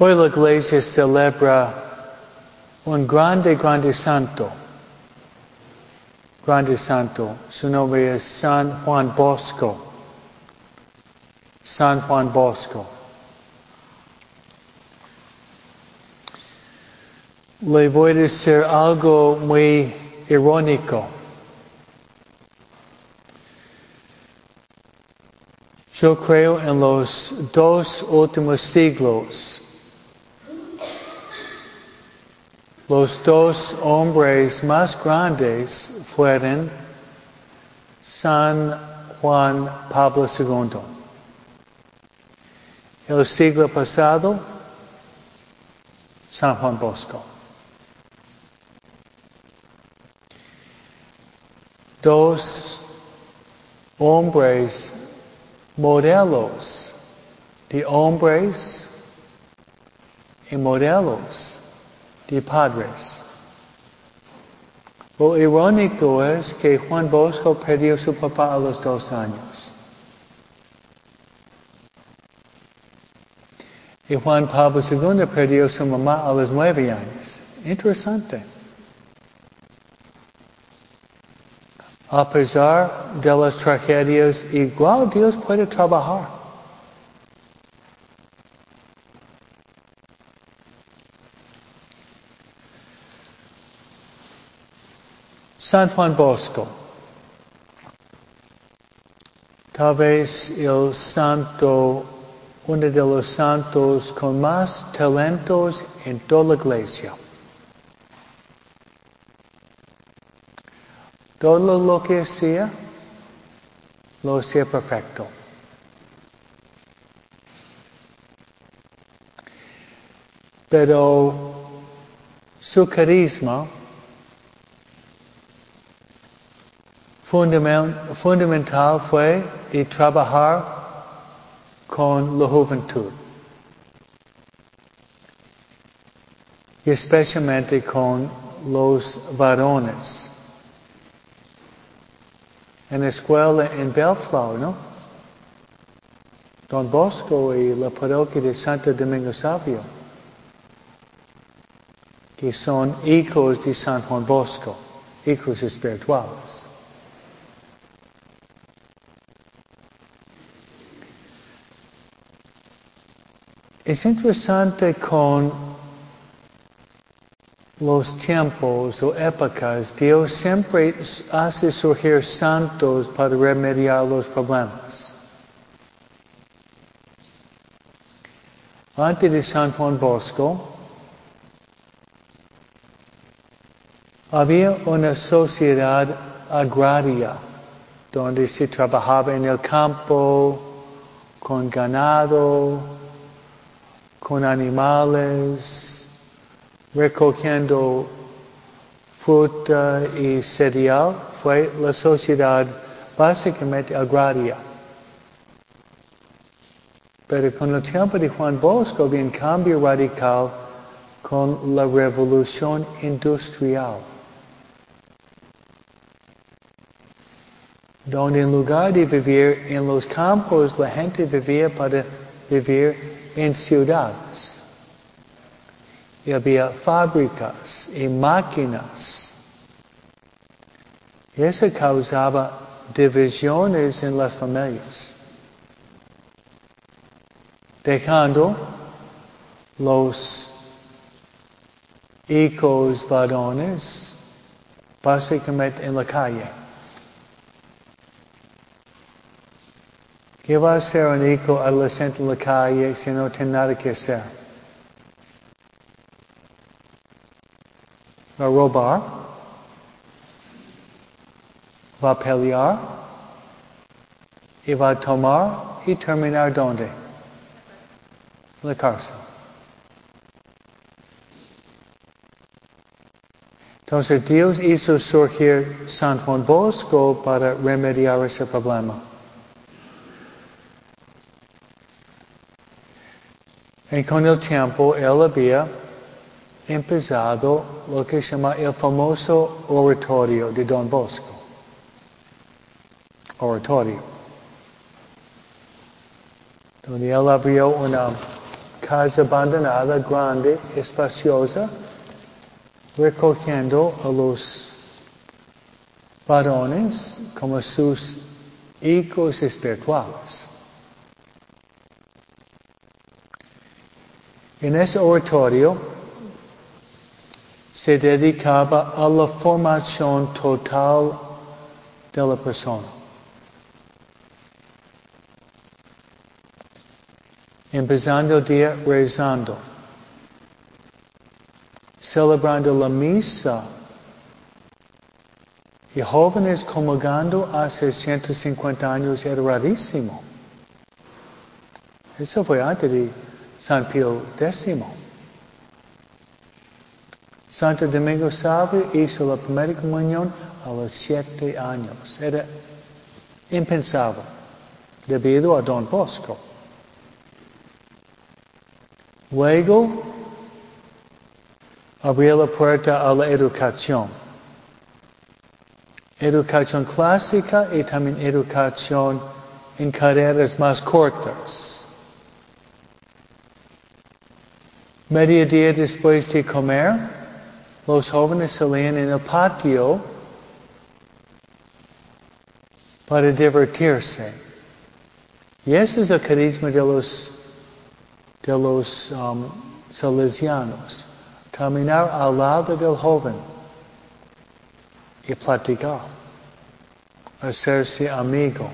Hoy la iglesia celebra un grande, grande santo. Grande santo. Su nombre es San Juan Bosco. San Juan Bosco. Le voy a decir algo muy irónico. Yo creo en los dos últimos siglos. Los dos hombres más grandes fueron San Juan Pablo II. El siglo pasado, San Juan Bosco. Dos hombres modelos de hombres y modelos de padres. Lo irónico es que Juan Bosco perdió su papá a los dos años. Y Juan Pablo II perdió su mamá a los nueve años. Interesante. A pesar de las tragedias, igual Dios puede trabajar. San Juan Bosco. Tal vez el santo, uno de los santos con más talentos en toda la iglesia. Todo lo que hacía, lo hacía perfecto. Pero su carisma fundamental fue de trabajar con la juventud. Especialmente con los varones. En la escuela en Bellflower, ¿no? Don Bosco y la parroquia de Santo Domingo Savio, que son hijos de San Juan Bosco, hijos espirituales. Es interesante con los tiempos o épocas, Dios siempre hace surgir santos para remediar los problemas. Antes de San Juan Bosco, había una sociedad agraria donde se trabajaba en el campo, con ganado, con animales, recogiendo fruta y cereal, fue la sociedad básicamente agraria. Pero con el tiempo de Juan Bosco había un cambio radical con la revolución industrial. Donde en lugar de vivir en los campos, la gente vivía para vivir en ciudades. Y había fábricas y máquinas. Y eso causaba divisiones en las familias. Dejando los hijos varones básicamente en la calle. ¿Qué va a un hijo adolescente en la calle si no tiene nada que hacer? Va a robar, va a pelear y va a tomar y terminar dónde? En la cárcel. Entonces Dios hizo surgir San Juan Bosco para remediar ese problema. Y con el tiempo él había empezado lo que se llama el famoso oratorio de Don Bosco. Oratorio. Donde él abrió una casa abandonada, grande, espaciosa, recogiendo a los varones como sus hijos espirituales. En ese oratorio se dedicaba a la formación total de la persona. Empezando el día rezando, celebrando la misa y jóvenes comulgando hace 150 años era rarísimo. Eso fue antes de San Pío X. Santo Domingo Salve hizo la primera comunión a los siete años. Era impensable debido a Don Bosco. Luego abrió la puerta a la educación. Educación clásica y también educación en carreras más cortas. Medio día después de comer, los jóvenes salían en el patio para divertirse. Y ese es el carisma de los, de los um, salesianos. Caminar al lado del joven y platicar, hacerse amigo.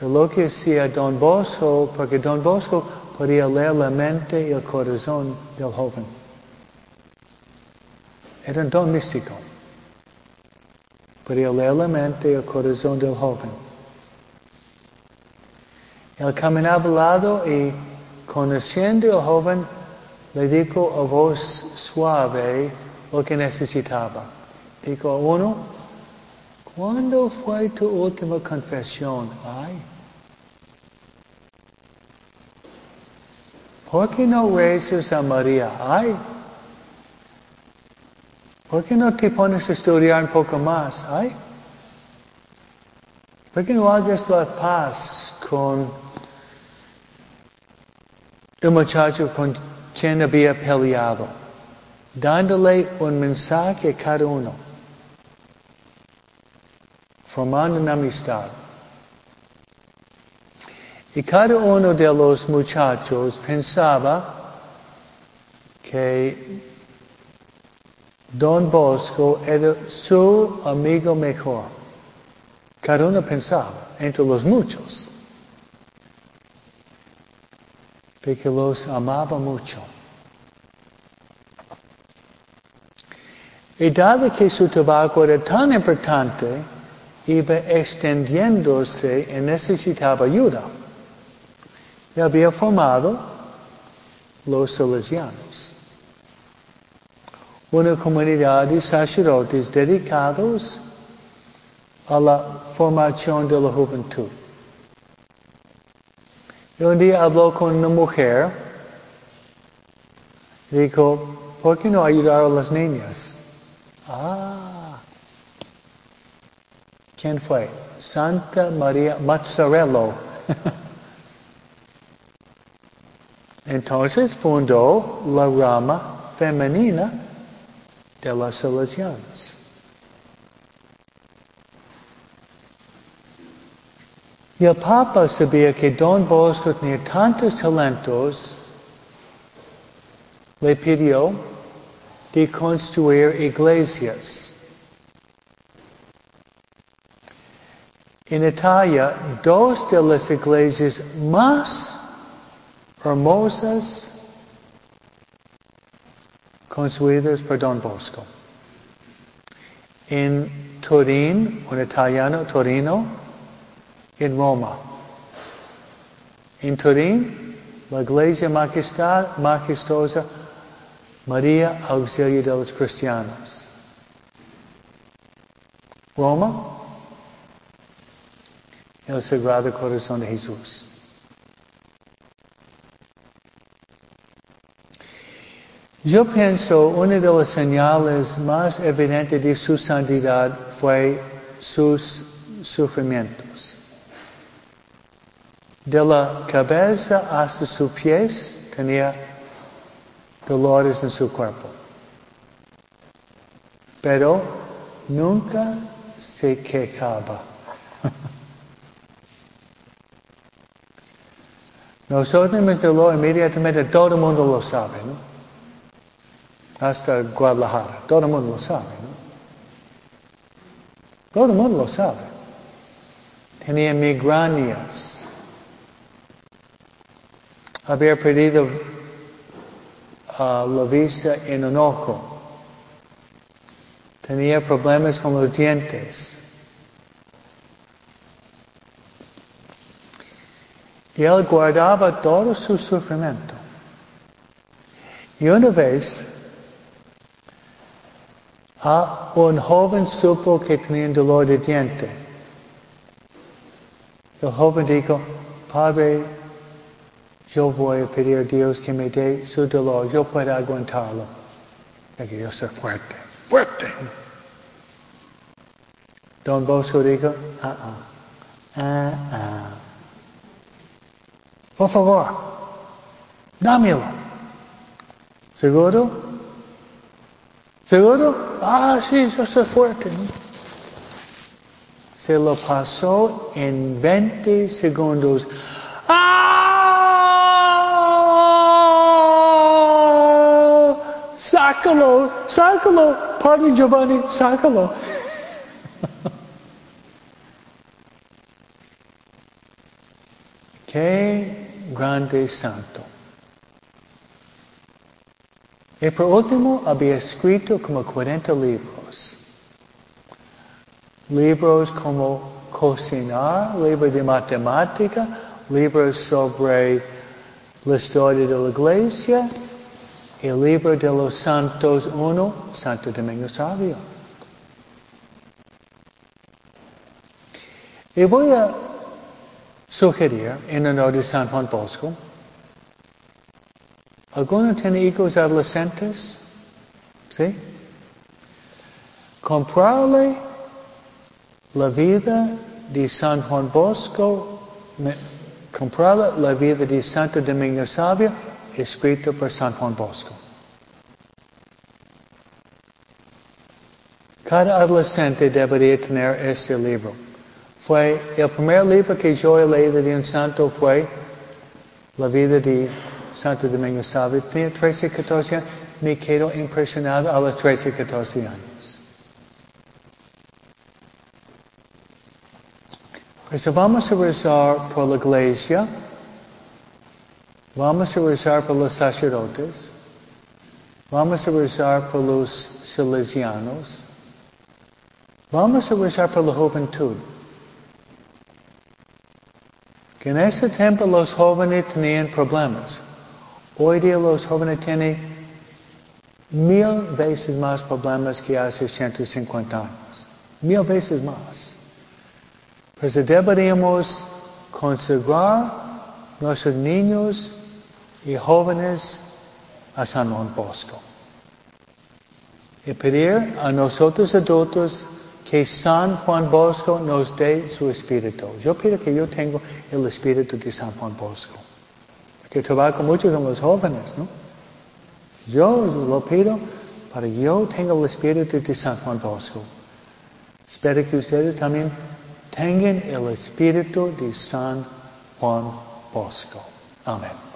De lo que hacía Don Bosco, porque Don Bosco podía leer la mente y el corazón del joven. Era un don místico. Podía leer la mente y el corazón del joven. Él caminaba al lado y conociendo al joven le dijo a voz suave lo que necesitaba. Dijo a uno, ¿cuándo fue tu última confesión? Ay. ¿Por qué no rezas a María? Ay. ¿Por qué no te pones a estudiar un poco más? Ay. ¿Por qué no hagas la paz con el muchacho con quien había peleado? Dándole un mensaje a cada uno. Formando una amistad. Y cada uno de los muchachos pensaba que Don Bosco era su amigo mejor. Cada uno pensaba, entre los muchos, que los amaba mucho. Y dado que su tabaco era tan importante, iba extendiéndose y necesitaba ayuda y había formado los salesianos. Una comunidad de sacerdotes dedicados a la formación de la juventud. Y un día habló con una mujer, dijo, ¿por qué no ayudar a las niñas? Ah, ¿quién fue? Santa María Mazzarello. Entonces fundó la rama femenina de las salesianas. El Papa sabía que Don Bosco tenía tantos talentos, le pidió de construir iglesias. En Italia, dos de las iglesias más hermosas construidas por Don Bosco. En Turín, un italiano, Torino, en Roma. En Turín, la iglesia majestuosa María Auxilio de los Cristianos. Roma, el Sagrado Corazón de Jesús. Yo pienso una de las señales más evidentes de su santidad fue sus sufrimientos. De la cabeza hasta sus pies tenía dolores en su cuerpo. Pero nunca se quejaba. Nosotros tenemos dolor inmediatamente, todo el mundo lo sabe. Hasta Guadalajara, todo el mundo lo sabe, ¿no? Todo el mundo lo sabe. Tenía migrañas. Había perdido uh, la vista en un ojo. Tenía problemas con los dientes. Y él guardaba todo su sufrimiento. Y una vez, a un joven supo que tenía dolor de diente. El joven dijo, Padre, yo voy a pedir a Dios que me dé su dolor, yo puedo aguantarlo. que yo soy fuerte, fuerte. Don Bosco dijo, ah, ah, ah, ah. Por favor, dámelo. ¿Seguro? ¿Seguro? Ah, sí, yo soy fuerte. Se lo pasó en 20 segundos. ¡Ah! Sácalo, sácalo. Pardon Giovanni, sácalo. Qué grande santo. Y por último había escrito como 40 libros. Libros como cocinar, libros de matemática, libros sobre la historia de la iglesia, el libro de los santos uno, Santo Domingo Sabio. Y voy a sugerir en honor de San Juan Bosco. ¿Alguno tiene hijos adolescentes? ¿Sí? Comprarle la vida de San Juan Bosco, comprarle la vida de Santo Domingo Sabio, escrito por San Juan Bosco. Cada adolescente debería tener este libro. Fue el primer libro que yo he leído de un santo fue La vida de Santo Domingo Sabio. Tenía 13, 14 años. Me quedo impresionado a los 13, 14 años. Vamos a rezar por la iglesia. Vamos a rezar por los sacerdotes. Vamos a rezar por los salesianos. Vamos a rezar por la juventud. Que en ese tiempo los jóvenes tenían problemas. Hoy día los jóvenes tienen mil veces más problemas que hace 150 años. Mil veces más. Pues deberíamos consagrar nuestros niños y jóvenes a San Juan Bosco. Y pedir a nosotros adultos que San Juan Bosco nos dé su espíritu. Yo pido que yo tenga el espíritu de San Juan Bosco. Que trabajo mucho con los jóvenes, ¿no? Yo lo pido para que yo tenga el espíritu de San Juan Bosco. Espero que ustedes también tengan el espíritu de San Juan Bosco. Amén.